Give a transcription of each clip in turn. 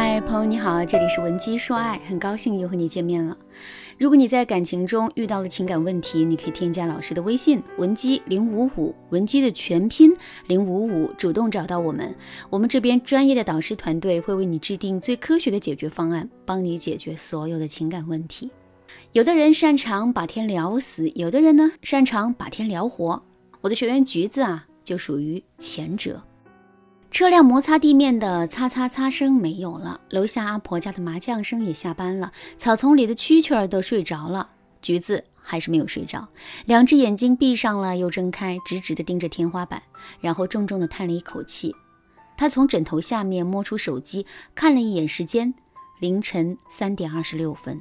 嗨，朋友你好，这里是文姬说爱，很高兴又和你见面了。如果你在感情中遇到了情感问题，你可以添加老师的微信文姬零五五，文姬的全拼零五五，主动找到我们，我们这边专业的导师团队会为你制定最科学的解决方案，帮你解决所有的情感问题。有的人擅长把天聊死，有的人呢擅长把天聊活。我的学员橘子啊，就属于前者。车辆摩擦地面的擦擦擦声没有了，楼下阿婆家的麻将声也下班了，草丛里的蛐蛐儿都睡着了，橘子还是没有睡着，两只眼睛闭上了又睁开，直直地盯着天花板，然后重重地叹了一口气。他从枕头下面摸出手机，看了一眼时间，凌晨三点二十六分。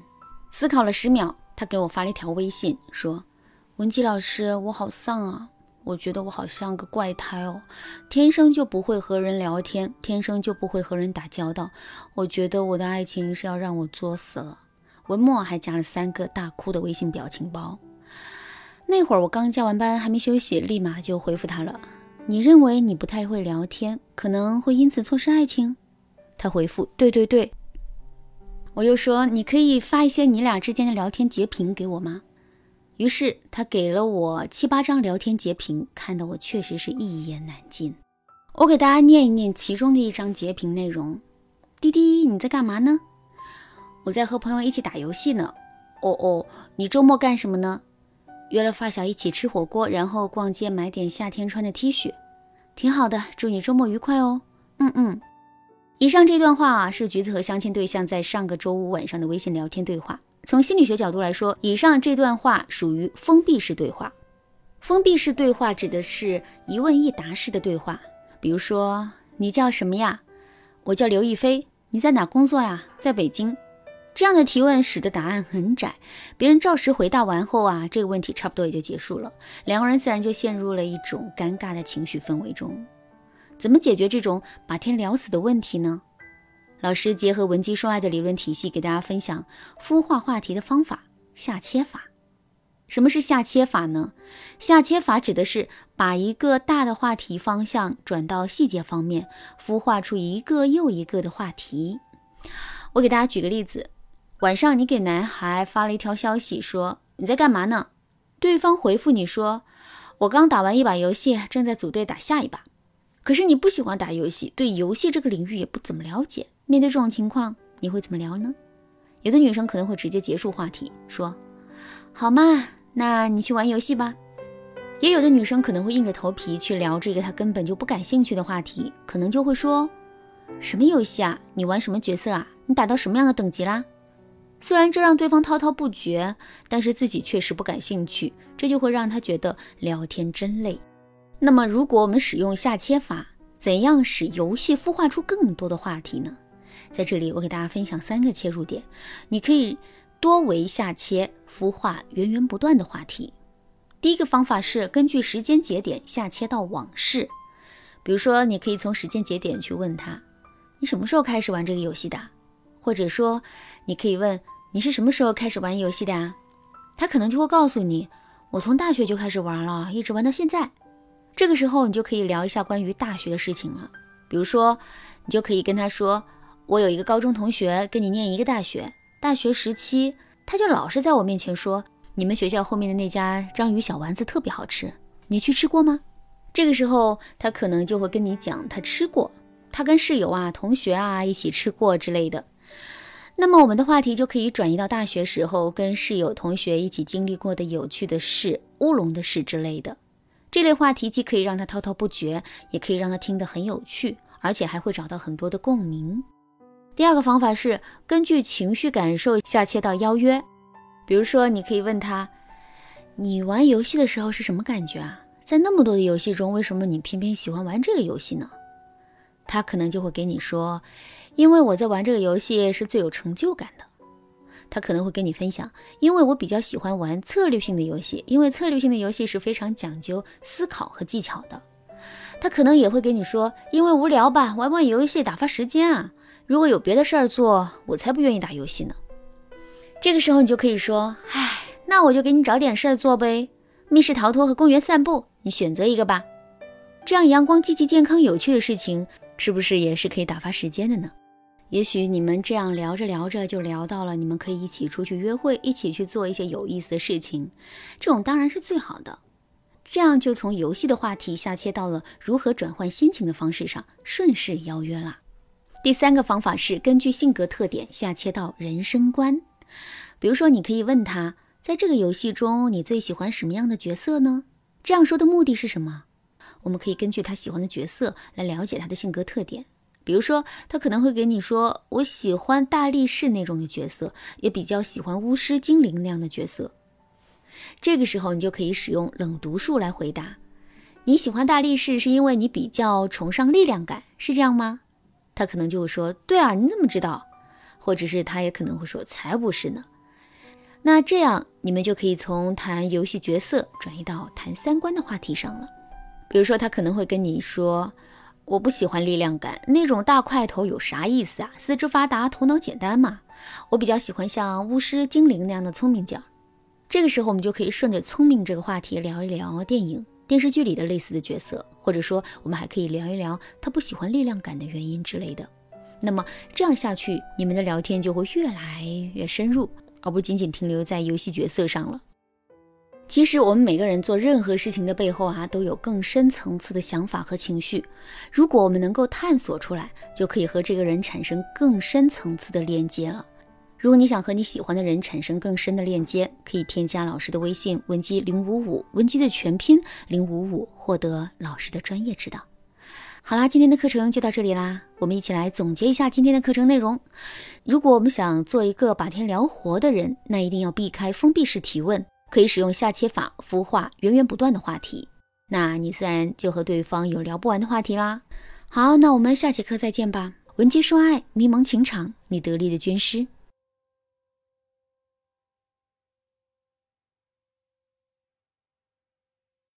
思考了十秒，他给我发了一条微信，说：“文姬老师，我好丧啊。”我觉得我好像个怪胎哦，天生就不会和人聊天，天生就不会和人打交道。我觉得我的爱情是要让我作死了。文末还加了三个大哭的微信表情包。那会儿我刚加完班，还没休息，立马就回复他了。你认为你不太会聊天，可能会因此错失爱情？他回复：对对对。我又说：你可以发一些你俩之间的聊天截屏给我吗？于是他给了我七八张聊天截屏，看得我确实是一言难尽。我给大家念一念其中的一张截屏内容：滴滴，你在干嘛呢？我在和朋友一起打游戏呢。哦哦，你周末干什么呢？约了发小一起吃火锅，然后逛街买点夏天穿的 T 恤，挺好的。祝你周末愉快哦。嗯嗯。以上这段话啊，是橘子和相亲对象在上个周五晚上的微信聊天对话。从心理学角度来说，以上这段话属于封闭式对话。封闭式对话指的是一问一答式的对话。比如说，你叫什么呀？我叫刘亦菲。你在哪工作呀？在北京。这样的提问使得答案很窄，别人照实回答完后啊，这个问题差不多也就结束了，两个人自然就陷入了一种尴尬的情绪氛围中。怎么解决这种把天聊死的问题呢？老师结合文姬说爱的理论体系，给大家分享孵化话题的方法——下切法。什么是下切法呢？下切法指的是把一个大的话题方向转到细节方面，孵化出一个又一个的话题。我给大家举个例子：晚上你给男孩发了一条消息，说你在干嘛呢？对方回复你说：“我刚打完一把游戏，正在组队打下一把。”可是你不喜欢打游戏，对游戏这个领域也不怎么了解。面对这种情况，你会怎么聊呢？有的女生可能会直接结束话题，说：“好嘛，那你去玩游戏吧。”也有的女生可能会硬着头皮去聊这个她根本就不感兴趣的话题，可能就会说：“什么游戏啊？你玩什么角色啊？你打到什么样的等级啦？”虽然这让对方滔滔不绝，但是自己确实不感兴趣，这就会让他觉得聊天真累。那么，如果我们使用下切法，怎样使游戏孵化出更多的话题呢？在这里，我给大家分享三个切入点，你可以多维下切，孵化源源不断的话题。第一个方法是根据时间节点下切到往事，比如说，你可以从时间节点去问他，你什么时候开始玩这个游戏的？或者说，你可以问你是什么时候开始玩游戏的啊？他可能就会告诉你，我从大学就开始玩了，一直玩到现在。这个时候，你就可以聊一下关于大学的事情了，比如说，你就可以跟他说。我有一个高中同学跟你念一个大学，大学时期他就老是在我面前说，你们学校后面的那家章鱼小丸子特别好吃，你去吃过吗？这个时候他可能就会跟你讲他吃过，他跟室友啊、同学啊一起吃过之类的。那么我们的话题就可以转移到大学时候跟室友、同学一起经历过的有趣的事、乌龙的事之类的。这类话题既可以让他滔滔不绝，也可以让他听得很有趣，而且还会找到很多的共鸣。第二个方法是根据情绪感受下切到邀约，比如说你可以问他，你玩游戏的时候是什么感觉啊？在那么多的游戏中，为什么你偏偏喜欢玩这个游戏呢？他可能就会给你说，因为我在玩这个游戏是最有成就感的。他可能会跟你分享，因为我比较喜欢玩策略性的游戏，因为策略性的游戏是非常讲究思考和技巧的。他可能也会跟你说，因为无聊吧，玩玩游戏打发时间啊。如果有别的事儿做，我才不愿意打游戏呢。这个时候你就可以说：“唉，那我就给你找点事儿做呗，密室逃脱和公园散步，你选择一个吧。”这样阳光、积极、健康、有趣的事情，是不是也是可以打发时间的呢？也许你们这样聊着聊着就聊到了，你们可以一起出去约会，一起去做一些有意思的事情，这种当然是最好的。这样就从游戏的话题下切到了如何转换心情的方式上，顺势邀约了。第三个方法是根据性格特点下切到人生观，比如说你可以问他，在这个游戏中你最喜欢什么样的角色呢？这样说的目的是什么？我们可以根据他喜欢的角色来了解他的性格特点。比如说，他可能会给你说：“我喜欢大力士那种的角色，也比较喜欢巫师、精灵那样的角色。”这个时候，你就可以使用冷读术来回答：“你喜欢大力士是因为你比较崇尚力量感，是这样吗？”他可能就会说：“对啊，你怎么知道？”或者是他也可能会说：“才不是呢。”那这样，你们就可以从谈游戏角色转移到谈三观的话题上了。比如说，他可能会跟你说。我不喜欢力量感那种大块头有啥意思啊？四肢发达，头脑简单嘛。我比较喜欢像巫师、精灵那样的聪明劲儿。这个时候，我们就可以顺着聪明这个话题聊一聊电影、电视剧里的类似的角色，或者说，我们还可以聊一聊他不喜欢力量感的原因之类的。那么这样下去，你们的聊天就会越来越深入，而不仅仅停留在游戏角色上了。其实我们每个人做任何事情的背后啊，都有更深层次的想法和情绪。如果我们能够探索出来，就可以和这个人产生更深层次的连接了。如果你想和你喜欢的人产生更深的链接，可以添加老师的微信文姬零五五，文姬的全拼零五五，获得老师的专业指导。好啦，今天的课程就到这里啦，我们一起来总结一下今天的课程内容。如果我们想做一个把天聊活的人，那一定要避开封闭式提问。可以使用下切法孵化源源不断的话题，那你自然就和对方有聊不完的话题啦。好，那我们下节课再见吧。文姬说爱，迷茫情场，你得力的军师。